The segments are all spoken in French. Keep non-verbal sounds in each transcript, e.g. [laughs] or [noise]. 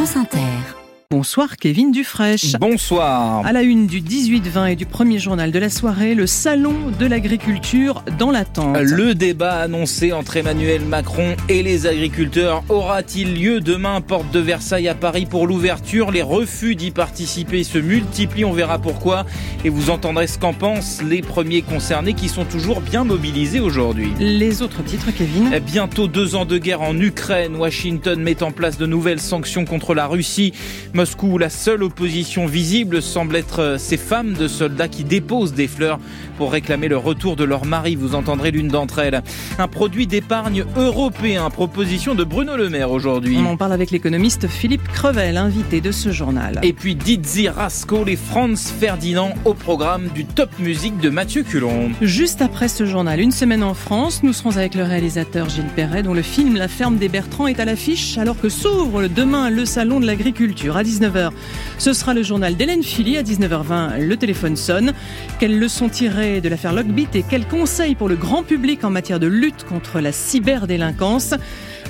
France Inter. Bonsoir Kevin Dufresne. Bonsoir. À la une du 18-20 et du premier journal de la soirée, le salon de l'agriculture dans l'attente. Le débat annoncé entre Emmanuel Macron et les agriculteurs aura-t-il lieu demain? Porte de Versailles à Paris pour l'ouverture Les refus d'y participer se multiplient, on verra pourquoi. Et vous entendrez ce qu'en pensent les premiers concernés qui sont toujours bien mobilisés aujourd'hui. Les autres titres, Kevin? Bientôt deux ans de guerre en Ukraine. Washington met en place de nouvelles sanctions contre la Russie. Moscou, la seule opposition visible semble être ces femmes de soldats qui déposent des fleurs pour réclamer le retour de leur mari. Vous entendrez l'une d'entre elles. Un produit d'épargne européen, proposition de Bruno Le Maire aujourd'hui. On en parle avec l'économiste Philippe Crevel, invité de ce journal. Et puis Dizzy Rasco et Franz Ferdinand au programme du Top Musique de Mathieu Culon. Juste après ce journal, une semaine en France, nous serons avec le réalisateur Gilles Perret dont le film La ferme des Bertrands est à l'affiche alors que s'ouvre demain le salon de l'agriculture à 19h. Ce sera le journal d'Hélène Philly à 19h20. Le téléphone sonne. Quelles leçons tirées de l'affaire Lockbit et quels conseils pour le grand public en matière de lutte contre la cyberdélinquance?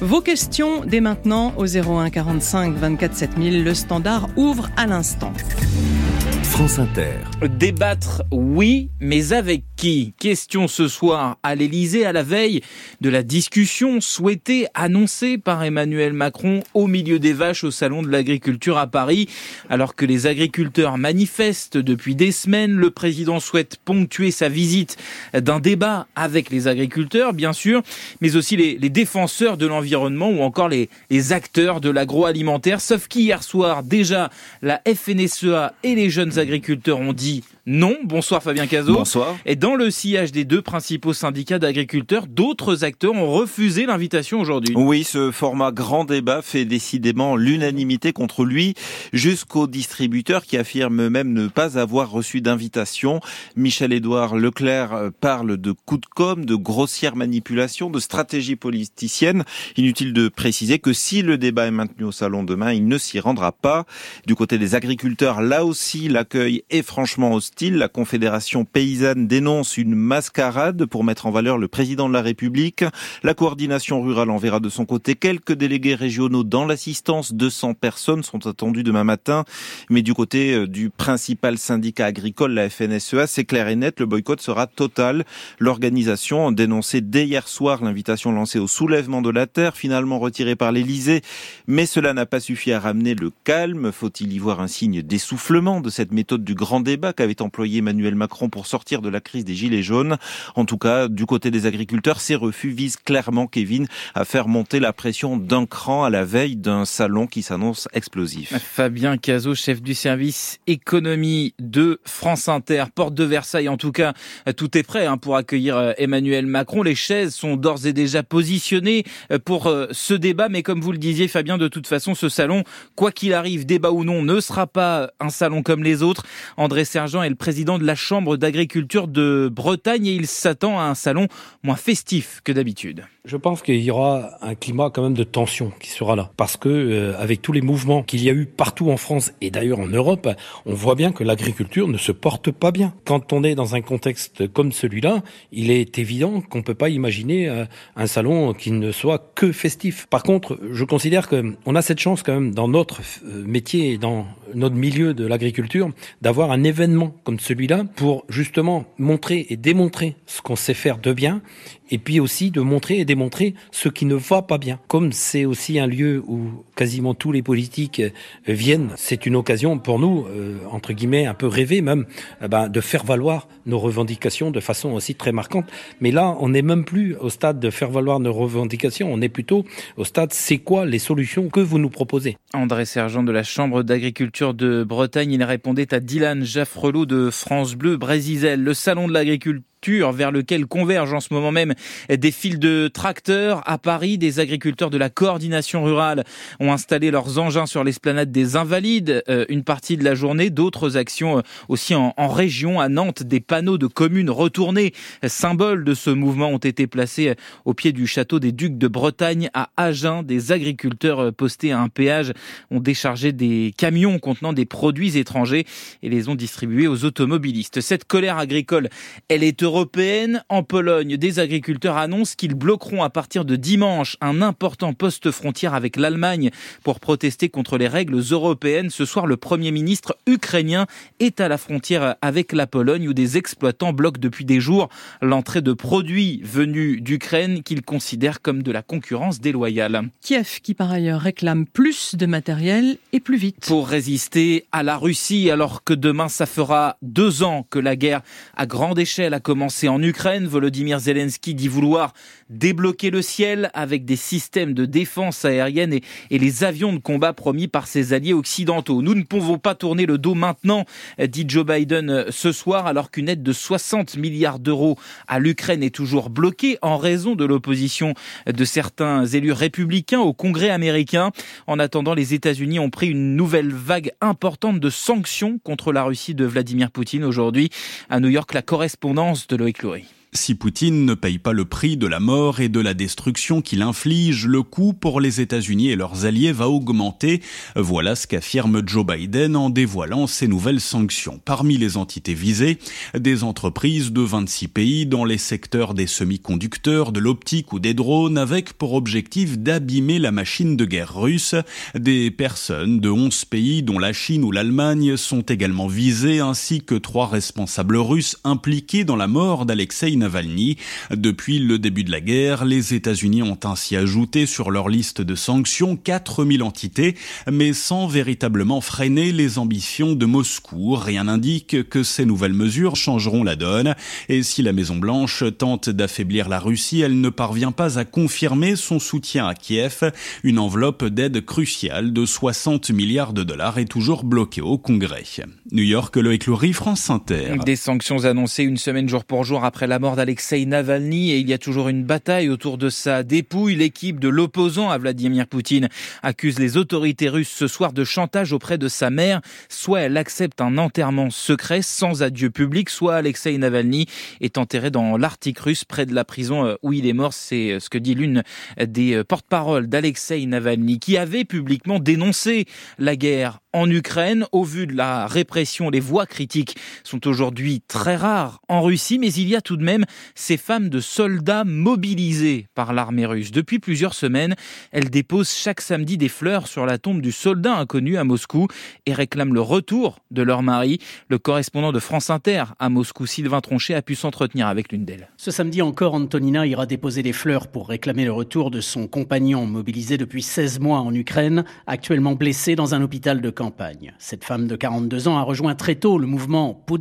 Vos questions dès maintenant au 01 45 24 7000. Le standard ouvre à l'instant. France Inter. Débattre, oui, mais avec qui? Question ce soir à l'Elysée à la veille de la discussion souhaitée, annoncée par Emmanuel Macron au milieu des vaches au Salon de l'Agriculture à Paris. Alors que les agriculteurs manifestent depuis des semaines, le président souhaite ponctuer sa visite d'un débat avec les agriculteurs, bien sûr, mais aussi les, défenseurs de l'environnement ou encore les, les acteurs de l'agroalimentaire. Sauf qu'hier soir, déjà, la FNSEA et les jeunes agriculteurs ont dit non. Bonsoir Fabien Cazot. Bonsoir. Et dans le sillage des deux principaux syndicats d'agriculteurs, d'autres acteurs ont refusé l'invitation aujourd'hui. Oui, ce format grand débat fait décidément l'unanimité contre lui, jusqu'aux distributeurs qui affirment même ne pas avoir reçu d'invitation. Michel-Édouard Leclerc parle de coups de com', de grossière manipulation, de stratégie politicienne. Inutile de préciser que si le débat est maintenu au salon demain, il ne s'y rendra pas. Du côté des agriculteurs, là aussi, l'accueil est franchement hostile. La Confédération paysanne dénonce une mascarade pour mettre en valeur le président de la République. La coordination rurale enverra de son côté quelques délégués régionaux dans l'assistance. 200 personnes sont attendues demain matin. Mais du côté du principal syndicat agricole, la FNSEA, c'est clair et net, le boycott sera total. L'organisation a dénoncé dès hier soir l'invitation lancée au soulèvement de la terre, finalement retirée par l'Elysée. Mais cela n'a pas suffi à ramener le calme. Faut-il y voir un signe d'essoufflement de cette méthode du grand débat qu'avait employé Emmanuel Macron pour sortir de la crise des Gilets jaunes. En tout cas, du côté des agriculteurs, ces refus visent clairement, Kevin, à faire monter la pression d'un cran à la veille d'un salon qui s'annonce explosif. Fabien Cazot, chef du service économie de France Inter, porte de Versailles. En tout cas, tout est prêt hein, pour accueillir Emmanuel Macron. Les chaises sont d'ores et déjà positionnées pour ce débat. Mais comme vous le disiez, Fabien, de toute façon, ce salon, quoi qu'il arrive, débat ou non, ne sera pas un salon comme les autres. André Sergent est le président de la Chambre d'agriculture de Bretagne et il s'attend à un salon moins festif que d'habitude. Je pense qu'il y aura un climat quand même de tension qui sera là parce que euh, avec tous les mouvements qu'il y a eu partout en France et d'ailleurs en Europe, on voit bien que l'agriculture ne se porte pas bien. Quand on est dans un contexte comme celui-là, il est évident qu'on peut pas imaginer euh, un salon qui ne soit que festif. Par contre, je considère que on a cette chance quand même dans notre euh, métier et dans notre milieu de l'agriculture d'avoir un événement comme celui-là pour justement montrer et démontrer ce qu'on sait faire de bien et puis aussi de montrer et démontrer ce qui ne va pas bien. Comme c'est aussi un lieu où quasiment tous les politiques viennent, c'est une occasion pour nous, euh, entre guillemets, un peu rêver même, eh ben, de faire valoir nos revendications de façon aussi très marquante. Mais là, on n'est même plus au stade de faire valoir nos revendications, on est plutôt au stade c'est quoi les solutions que vous nous proposez? André Sergent de la Chambre d'agriculture de Bretagne, il répondait à Dylan Jaffrelot de France Bleu Brésisel, le salon de l'agriculture vers lequel convergent en ce moment même des files de tracteurs à Paris. Des agriculteurs de la coordination rurale ont installé leurs engins sur l'esplanade des Invalides euh, une partie de la journée. D'autres actions euh, aussi en, région, à Nantes, des panneaux de communes retournés, symboles de ce mouvement, ont été placés au pied du château des Ducs de Bretagne à Agen. Des agriculteurs postés à un péage ont déchargé des camions contenant des produits étrangers et les ont distribués aux automobilistes. Cette colère agricole, elle est heureuse européennes. En Pologne, des agriculteurs annoncent qu'ils bloqueront à partir de dimanche un important poste frontière avec l'Allemagne pour protester contre les règles européennes. Ce soir, le Premier ministre ukrainien est à la frontière avec la Pologne où des exploitants bloquent depuis des jours l'entrée de produits venus d'Ukraine qu'ils considèrent comme de la concurrence déloyale. Kiev qui par ailleurs réclame plus de matériel et plus vite. Pour résister à la Russie alors que demain ça fera deux ans que la guerre à grande échelle a commencé en Ukraine, Volodymyr Zelensky dit vouloir débloquer le ciel avec des systèmes de défense aérienne et, et les avions de combat promis par ses alliés occidentaux. Nous ne pouvons pas tourner le dos maintenant, dit Joe Biden ce soir, alors qu'une aide de 60 milliards d'euros à l'Ukraine est toujours bloquée en raison de l'opposition de certains élus républicains au Congrès américain. En attendant, les États-Unis ont pris une nouvelle vague importante de sanctions contre la Russie de Vladimir Poutine aujourd'hui. À New York, la correspondance de Loïc Loury. Si Poutine ne paye pas le prix de la mort et de la destruction qu'il inflige, le coût pour les États-Unis et leurs alliés va augmenter. Voilà ce qu'affirme Joe Biden en dévoilant ces nouvelles sanctions. Parmi les entités visées, des entreprises de 26 pays dans les secteurs des semi-conducteurs, de l'optique ou des drones avec pour objectif d'abîmer la machine de guerre russe. Des personnes de 11 pays dont la Chine ou l'Allemagne sont également visées ainsi que trois responsables russes impliqués dans la mort d'Alexei Navalny. Depuis le début de la guerre, les États-Unis ont ainsi ajouté sur leur liste de sanctions 4000 entités, mais sans véritablement freiner les ambitions de Moscou. Rien n'indique que ces nouvelles mesures changeront la donne. Et si la Maison-Blanche tente d'affaiblir la Russie, elle ne parvient pas à confirmer son soutien à Kiev. Une enveloppe d'aide cruciale de 60 milliards de dollars est toujours bloquée au Congrès. New York, Loïc Loury, France Inter. Des sanctions annoncées une semaine jour pour jour après la d'Alexei Navalny et il y a toujours une bataille autour de sa dépouille. L'équipe de l'opposant à Vladimir Poutine accuse les autorités russes ce soir de chantage auprès de sa mère. Soit elle accepte un enterrement secret sans adieu public, soit Alexei Navalny est enterré dans l'Arctique russe près de la prison euh, où il est mort. C'est euh, ce que dit l'une des euh, porte-paroles d'Alexei Navalny qui avait publiquement dénoncé la guerre en Ukraine. Au vu de la répression, les voix critiques sont aujourd'hui très rares en Russie, mais il y a tout de même ces femmes de soldats mobilisés par l'armée russe. Depuis plusieurs semaines, elles déposent chaque samedi des fleurs sur la tombe du soldat inconnu à Moscou et réclament le retour de leur mari. Le correspondant de France Inter à Moscou, Sylvain Tronchet, a pu s'entretenir avec l'une d'elles. Ce samedi encore, Antonina ira déposer des fleurs pour réclamer le retour de son compagnon mobilisé depuis 16 mois en Ukraine, actuellement blessé dans un hôpital de campagne. Cette femme de 42 ans a rejoint très tôt le mouvement Put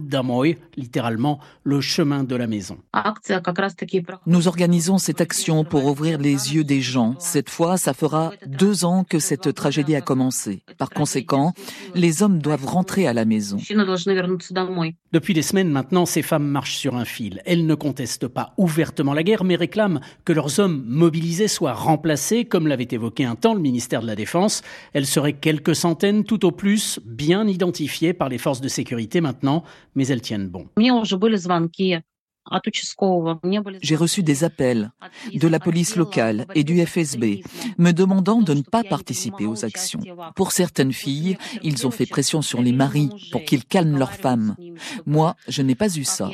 littéralement le chemin de la maison. Nous organisons cette action pour ouvrir les yeux des gens. Cette fois, ça fera deux ans que cette tragédie a commencé. Par conséquent, les hommes doivent rentrer à la maison. Depuis des semaines maintenant, ces femmes marchent sur un fil. Elles ne contestent pas ouvertement la guerre, mais réclament que leurs hommes mobilisés soient remplacés, comme l'avait évoqué un temps le ministère de la Défense. Elles seraient quelques centaines, tout au plus, bien identifiées par les forces de sécurité maintenant, mais elles tiennent bon. J'ai reçu des appels de la police locale et du FSB me demandant de ne pas participer aux actions. Pour certaines filles, ils ont fait pression sur les maris pour qu'ils calment leurs femmes. Moi, je n'ai pas eu ça.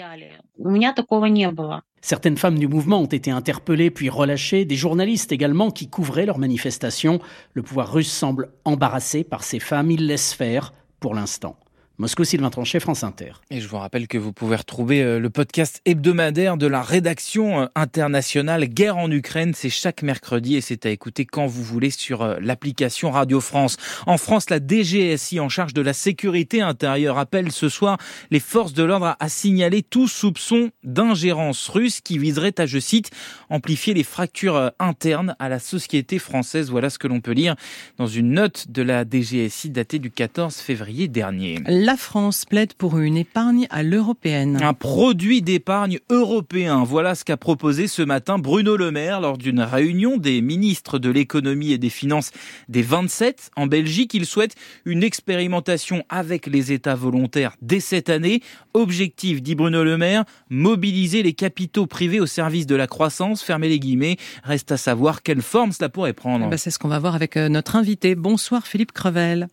Certaines femmes du mouvement ont été interpellées puis relâchées, des journalistes également qui couvraient leurs manifestations. Le pouvoir russe semble embarrassé par ces femmes, il laisse faire pour l'instant. Moscou, Sylvain Tranchet, France Inter. Et je vous rappelle que vous pouvez retrouver euh, le podcast hebdomadaire de la rédaction euh, internationale Guerre en Ukraine. C'est chaque mercredi et c'est à écouter quand vous voulez sur euh, l'application Radio France. En France, la DGSI en charge de la sécurité intérieure appelle ce soir les forces de l'ordre à signaler tout soupçon d'ingérence russe qui viserait à, je cite, amplifier les fractures internes à la société française. Voilà ce que l'on peut lire dans une note de la DGSI datée du 14 février dernier. La France plaide pour une épargne à l'européenne. Un produit d'épargne européen. Voilà ce qu'a proposé ce matin Bruno Le Maire lors d'une réunion des ministres de l'économie et des finances des 27 en Belgique. Il souhaite une expérimentation avec les États volontaires dès cette année. Objectif, dit Bruno Le Maire, mobiliser les capitaux privés au service de la croissance. Fermez les guillemets. Reste à savoir quelle forme cela pourrait prendre. Eh ben, c'est ce qu'on va voir avec euh, notre invité. Bonsoir Philippe Crevel.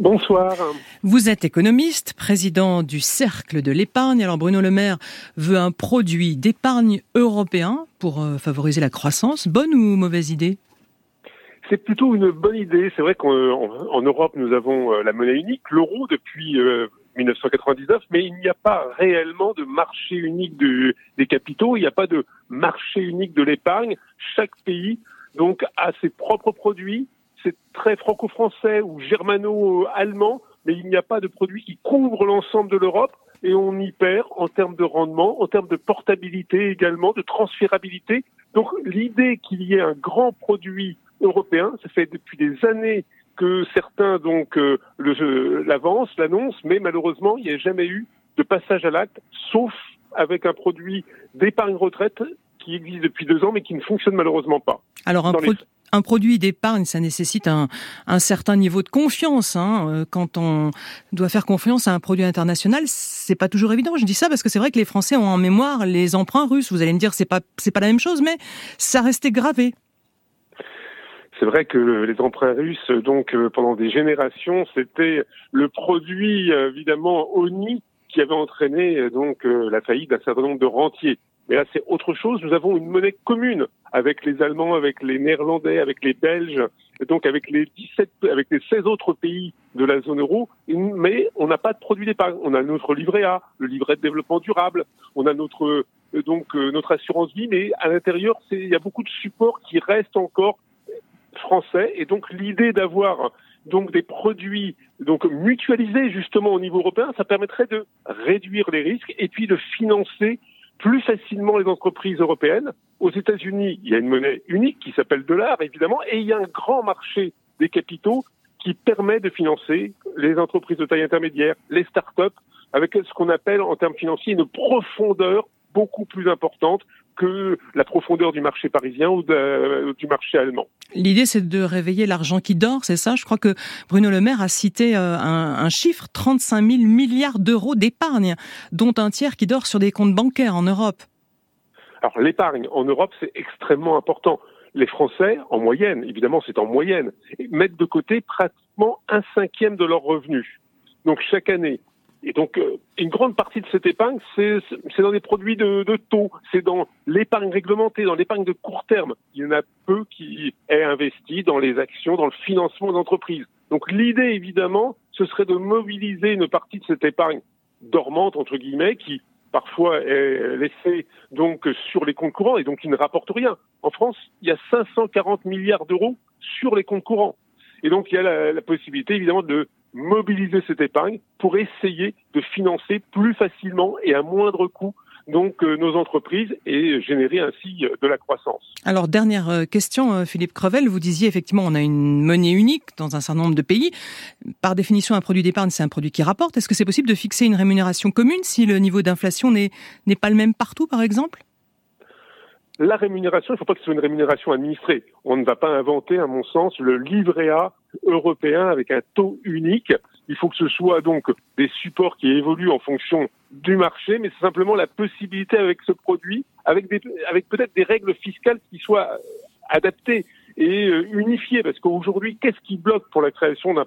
Bonsoir. Vous êtes économiste, président du Cercle de l'épargne. Alors Bruno Le Maire veut un produit d'épargne européen pour euh, favoriser la croissance. Bonne ou mauvaise idée? C'est plutôt une bonne idée. C'est vrai qu'en Europe, nous avons euh, la monnaie unique, l'euro, depuis 1999, euh, mais il n'y a pas réellement de marché unique des capitaux, il n'y a pas de marché unique de l'épargne. Chaque pays donc a ses propres produits, c'est très franco-français ou germano-allemand, mais il n'y a pas de produit qui couvre l'ensemble de l'Europe et on y perd en termes de rendement, en termes de portabilité également, de transférabilité. Donc l'idée qu'il y ait un grand produit européen, ça fait depuis des années que certains donc euh, l'avancent, l'annoncent, mais malheureusement il n'y a jamais eu de passage à l'acte, sauf avec un produit d'épargne retraite qui existe depuis deux ans mais qui ne fonctionne malheureusement pas. Alors un, un produit d'épargne, ça nécessite un, certain niveau de confiance. Hein. Euh, quand on doit faire confiance à un produit international, c'est pas toujours évident. Je dis ça parce que c'est vrai que les Français ont en mémoire les emprunts russes. Vous allez me dire c'est pas c'est pas la même chose, mais ça restait gravé. C'est vrai que les emprunts russes, donc euh, pendant des générations, c'était le produit évidemment ONI qui avait entraîné donc euh, la faillite d'un certain nombre de rentiers. Mais là, c'est autre chose. Nous avons une monnaie commune avec les Allemands, avec les Néerlandais, avec les Belges, donc avec les 17, avec les 16 autres pays de la zone euro. Mais on n'a pas de produit d'épargne. On a notre livret A, le livret de développement durable. On a notre euh, donc euh, notre assurance vie, mais à l'intérieur, il y a beaucoup de supports qui restent encore français. Et donc l'idée d'avoir donc des produits donc mutualisés justement au niveau européen, ça permettrait de réduire les risques et puis de financer plus facilement les entreprises européennes. Aux États-Unis, il y a une monnaie unique qui s'appelle dollar, évidemment, et il y a un grand marché des capitaux qui permet de financer les entreprises de taille intermédiaire, les start-up, avec ce qu'on appelle en termes financiers une profondeur beaucoup plus importante que la profondeur du marché parisien ou du marché allemand. L'idée, c'est de réveiller l'argent qui dort, c'est ça? Je crois que Bruno Le Maire a cité euh, un, un chiffre, 35 000 milliards d'euros d'épargne, dont un tiers qui dort sur des comptes bancaires en Europe. Alors l'épargne en Europe, c'est extrêmement important. Les Français, en moyenne, évidemment c'est en moyenne, mettent de côté pratiquement un cinquième de leurs revenus. Donc chaque année, et donc, euh, une grande partie de cette épargne, c'est dans des produits de, de taux, c'est dans l'épargne réglementée, dans l'épargne de court terme. Il y en a peu qui est investi dans les actions, dans le financement d'entreprises. Donc, l'idée, évidemment, ce serait de mobiliser une partie de cette épargne dormante, entre guillemets, qui parfois est laissée donc sur les comptes courants et donc qui ne rapporte rien. En France, il y a 540 milliards d'euros sur les comptes courants. Et donc, il y a la, la possibilité, évidemment, de mobiliser cette épargne pour essayer de financer plus facilement et à moindre coût donc euh, nos entreprises et générer ainsi euh, de la croissance. Alors dernière euh, question, Philippe Crevel, vous disiez effectivement on a une monnaie unique dans un certain nombre de pays. Par définition, un produit d'épargne, c'est un produit qui rapporte. Est-ce que c'est possible de fixer une rémunération commune si le niveau d'inflation n'est pas le même partout, par exemple? La rémunération, il ne faut pas que ce soit une rémunération administrée. On ne va pas inventer, à mon sens, le livret A européen avec un taux unique. Il faut que ce soit donc des supports qui évoluent en fonction du marché, mais c'est simplement la possibilité avec ce produit, avec, peut-être des règles fiscales qui soient adaptées et euh, unifiées. Parce qu'aujourd'hui, qu'est-ce qui bloque pour la création d'un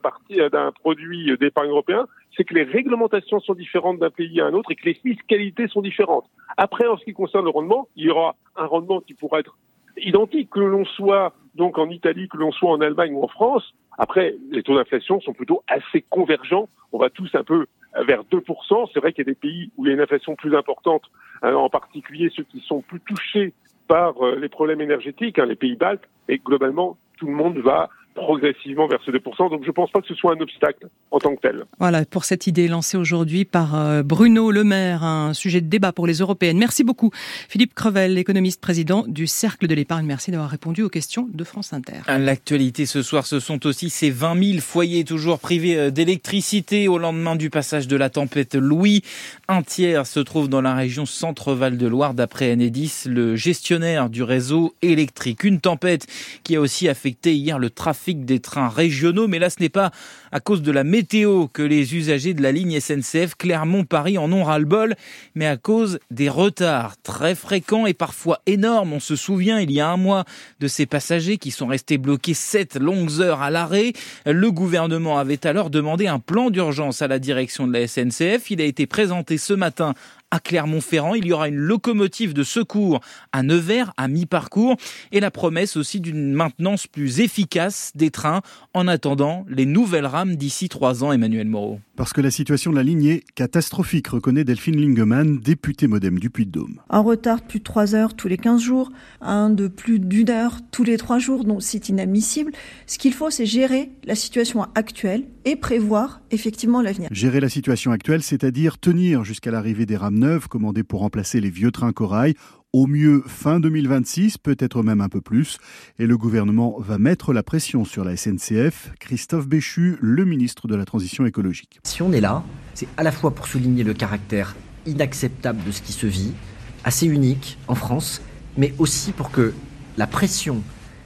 d'un produit d'épargne européen? C'est que les réglementations sont différentes d'un pays à un autre et que les fiscalités sont différentes. Après, en ce qui concerne le rendement, il y aura un rendement qui pourra être identique, que l'on soit donc en Italie, que l'on soit en Allemagne ou en France. Après, les taux d'inflation sont plutôt assez convergents. On va tous un peu vers 2%. C'est vrai qu'il y a des pays où il y a une inflation plus importante, hein, en particulier ceux qui sont plus touchés par euh, les problèmes énergétiques, hein, les pays baltes. Et globalement, tout le monde va progressivement vers ce 2%. Donc je ne pense pas que ce soit un obstacle en tant que tel. Voilà pour cette idée lancée aujourd'hui par euh, Bruno Le Maire, un sujet de débat pour les européennes. Merci beaucoup Philippe Crevel, économiste président du Cercle de l'épargne. Merci d'avoir répondu aux questions de France Inter. L'actualité ce soir, ce sont aussi ces 20 000 foyers toujours privés euh, d'électricité au lendemain du passage de la tempête Louis. Un tiers se trouve dans la région Centre-Val de Loire d'après Enedis, le gestionnaire du réseau électrique. Une tempête qui a aussi affecté hier le trafic des trains régionaux. Mais là, ce n'est pas à cause de la météo que les usagers de la ligne SNCF Clermont-Paris en ont ras-le-bol, mais à cause des retards très fréquents et parfois énormes. On se souvient, il y a un mois, de ces passagers qui sont restés bloqués sept longues heures à l'arrêt. Le gouvernement avait alors demandé un plan d'urgence à la direction de la SNCF. Il a été présenté ce matin à Clermont-Ferrand. Il y aura une locomotive de secours à Nevers à mi-parcours et la promesse aussi d'une maintenance plus efficace des trains en attendant les nouvelles rames d'ici trois ans, Emmanuel Moreau. Parce que la situation de la ligne est catastrophique, reconnaît Delphine Lingemann, députée modem du Puy-de-Dôme. Un retard de plus de trois heures tous les 15 jours, un de plus d'une heure tous les trois jours, donc c'est inadmissible. Ce qu'il faut, c'est gérer la situation actuelle et prévoir effectivement l'avenir. Gérer la situation actuelle, c'est-à-dire tenir jusqu'à l'arrivée des rames neuves commandées pour remplacer les vieux trains corail au mieux fin 2026, peut-être même un peu plus. Et le gouvernement va mettre la pression sur la SNCF. Christophe Béchu, le ministre de la Transition écologique. Si on est là, c'est à la fois pour souligner le caractère inacceptable de ce qui se vit, assez unique en France, mais aussi pour que la pression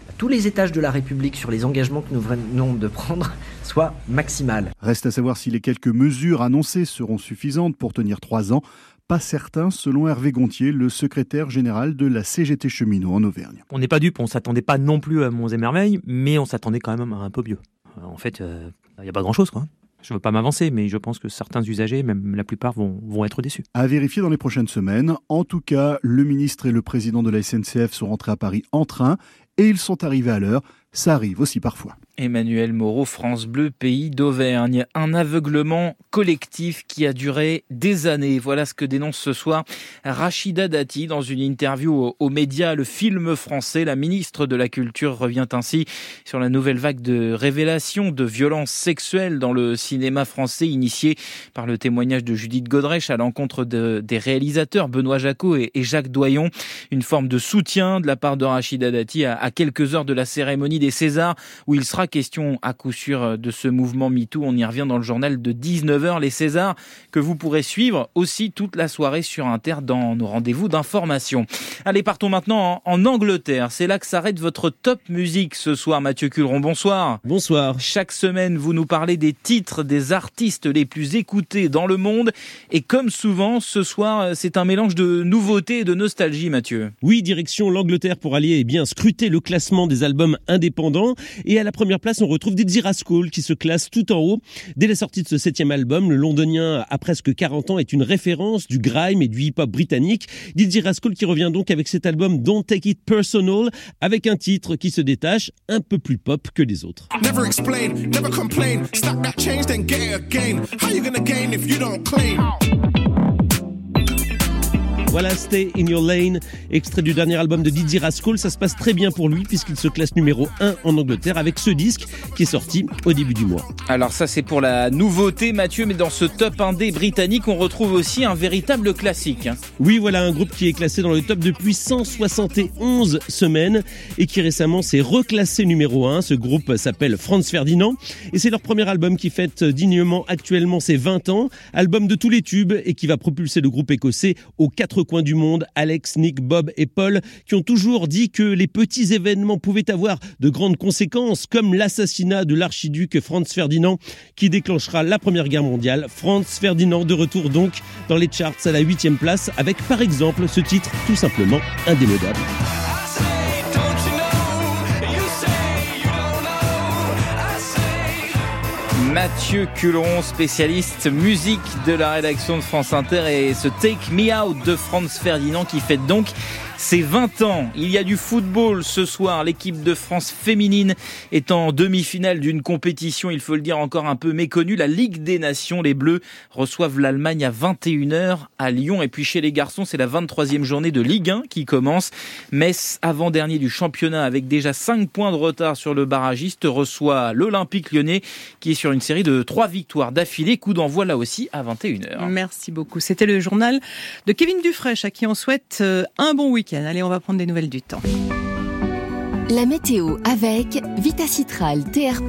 à tous les étages de la République sur les engagements que nous venons de prendre [laughs] soit maximale. Reste à savoir si les quelques mesures annoncées seront suffisantes pour tenir trois ans pas certain, selon Hervé Gontier, le secrétaire général de la CGT cheminot en Auvergne. On n'est pas dupe, on s'attendait pas non plus à Monts et Merveilles, mais on s'attendait quand même à un peu mieux. Euh, en fait, il euh, n'y a pas grand-chose, quoi. Je ne veux pas m'avancer, mais je pense que certains usagers, même la plupart, vont, vont être déçus. À vérifier dans les prochaines semaines. En tout cas, le ministre et le président de la SNCF sont rentrés à Paris en train et ils sont arrivés à l'heure. Ça arrive aussi parfois. Emmanuel Moreau, France Bleu, pays d'Auvergne. Un aveuglement collectif qui a duré des années. Voilà ce que dénonce ce soir Rachida Dati dans une interview aux médias. Le film français, la ministre de la Culture revient ainsi sur la nouvelle vague de révélations de violences sexuelles dans le cinéma français initiée par le témoignage de Judith Godrèche à l'encontre de, des réalisateurs Benoît Jacot et, Jacques Doyon. Une forme de soutien de la part de Rachida Dati à, à quelques heures de la cérémonie des Césars où il sera question à coup sûr euh, de ce mouvement MeToo. On y revient dans le journal de 19h, les Césars, que vous pourrez suivre aussi toute la soirée sur Inter dans nos rendez-vous d'information. Allez, partons maintenant en, Angleterre. C'est là que s'arrête votre top musique ce soir, Mathieu Culron. Bonsoir. Bonsoir. Chaque semaine, vous nous parlez des titres des artistes les plus écoutés dans le monde. Et comme souvent, ce soir, euh, c'est un mélange de nouveautés et de nostalgie, Mathieu. Oui, direction l'Angleterre pour aller eh bien scruter le classement des albums indépendants. Et à la première place, on retrouve Dizzy Rascal qui se classe tout en haut. Dès la sortie de ce septième album, le londonien à presque 40 ans est une référence du grime et du hip-hop britannique. Dizzy Rascal qui revient donc avec cet album Don't Take It Personal avec un titre qui se détache un peu plus pop que les autres. Voilà, Stay in Your Lane, extrait du dernier album de Didier Rascal. Ça se passe très bien pour lui puisqu'il se classe numéro 1 en Angleterre avec ce disque qui est sorti au début du mois. Alors ça c'est pour la nouveauté Mathieu, mais dans ce top 1D britannique on retrouve aussi un véritable classique. Oui voilà un groupe qui est classé dans le top depuis 171 semaines et qui récemment s'est reclassé numéro 1. Ce groupe s'appelle Franz Ferdinand et c'est leur premier album qui fête dignement actuellement ses 20 ans. Album de tous les tubes et qui va propulser le groupe écossais aux 4 coins du monde, Alex, Nick, Bob et Paul, qui ont toujours dit que les petits événements pouvaient avoir de grandes conséquences, comme l'assassinat de l'archiduc Franz Ferdinand, qui déclenchera la Première Guerre mondiale. Franz Ferdinand de retour donc dans les charts à la huitième place, avec par exemple ce titre tout simplement indémodable. Mathieu Culeron, spécialiste musique de la rédaction de France Inter et ce Take Me Out de Franz Ferdinand qui fête donc c'est 20 ans. Il y a du football ce soir. L'équipe de France féminine est en demi-finale d'une compétition, il faut le dire, encore un peu méconnue. La Ligue des Nations. Les Bleus reçoivent l'Allemagne à 21h à Lyon. Et puis chez les garçons, c'est la 23e journée de Ligue 1 qui commence. Metz, avant-dernier du championnat, avec déjà 5 points de retard sur le barragiste, reçoit l'Olympique lyonnais qui est sur une série de 3 victoires d'affilée. Coup d'envoi là aussi à 21h. Merci beaucoup. C'était le journal de Kevin Dufresne à qui on souhaite euh, un bon week-end. Allez, on va prendre des nouvelles du temps. La météo avec Vitacitral TR+,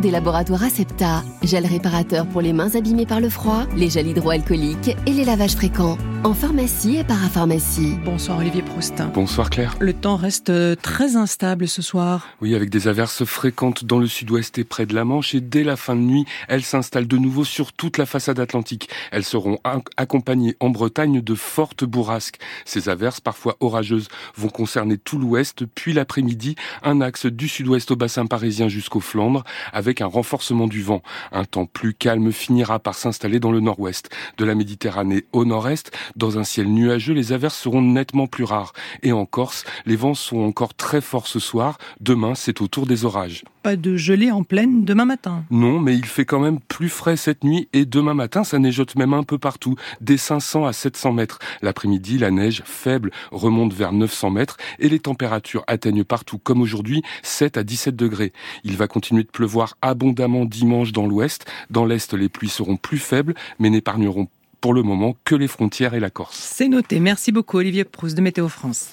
des laboratoires Acepta. Gel réparateur pour les mains abîmées par le froid, les gels hydroalcooliques et les lavages fréquents. En pharmacie et parapharmacie. Bonsoir Olivier Proustin. Bonsoir Claire. Le temps reste euh, très instable ce soir. Oui, avec des averses fréquentes dans le sud-ouest et près de la Manche. Et dès la fin de nuit, elles s'installent de nouveau sur toute la façade atlantique. Elles seront accompagnées en Bretagne de fortes bourrasques. Ces averses, parfois orageuses, vont concerner tout l'ouest, puis l'après-midi, un axe du sud-ouest au bassin parisien jusqu'aux Flandres, avec un renforcement du vent. Un temps plus calme finira par s'installer dans le nord-ouest. De la Méditerranée au nord-est, dans un ciel nuageux, les averses seront nettement plus rares. Et en Corse, les vents sont encore très forts ce soir. Demain, c'est au tour des orages. Pas de gelée en pleine demain matin. Non, mais il fait quand même plus frais cette nuit et demain matin, ça neigeote même un peu partout, des 500 à 700 mètres. L'après-midi, la neige faible remonte vers 900 mètres et les températures atteignent partout, comme aujourd'hui, 7 à 17 degrés. Il va continuer de pleuvoir abondamment dimanche dans l'ouest. Dans l'est, les pluies seront plus faibles, mais n'épargneront pour le moment que les frontières et la Corse. C'est noté. Merci beaucoup Olivier Proust de Météo France.